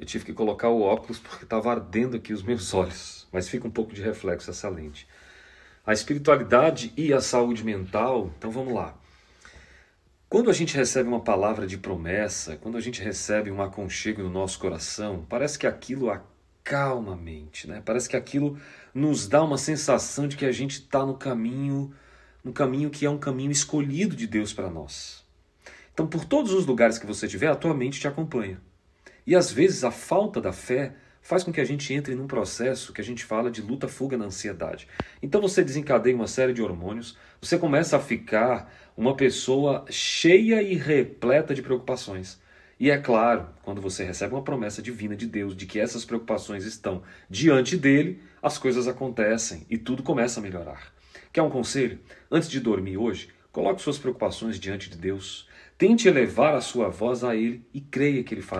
Eu tive que colocar o óculos porque estava ardendo aqui os meus olhos, mas fica um pouco de reflexo essa lente. A espiritualidade e a saúde mental, então vamos lá. Quando a gente recebe uma palavra de promessa, quando a gente recebe um aconchego no nosso coração, parece que aquilo acalma a mente, né? Parece que aquilo nos dá uma sensação de que a gente está no caminho, no caminho que é um caminho escolhido de Deus para nós. Então, por todos os lugares que você estiver, a tua mente te acompanha. E às vezes a falta da fé faz com que a gente entre num processo que a gente fala de luta-fuga na ansiedade. Então você desencadeia uma série de hormônios, você começa a ficar uma pessoa cheia e repleta de preocupações. E é claro, quando você recebe uma promessa divina de Deus de que essas preocupações estão diante dele, as coisas acontecem e tudo começa a melhorar. Quer um conselho? Antes de dormir hoje, coloque suas preocupações diante de Deus. Tente elevar a sua voz a Ele e creia que Ele fará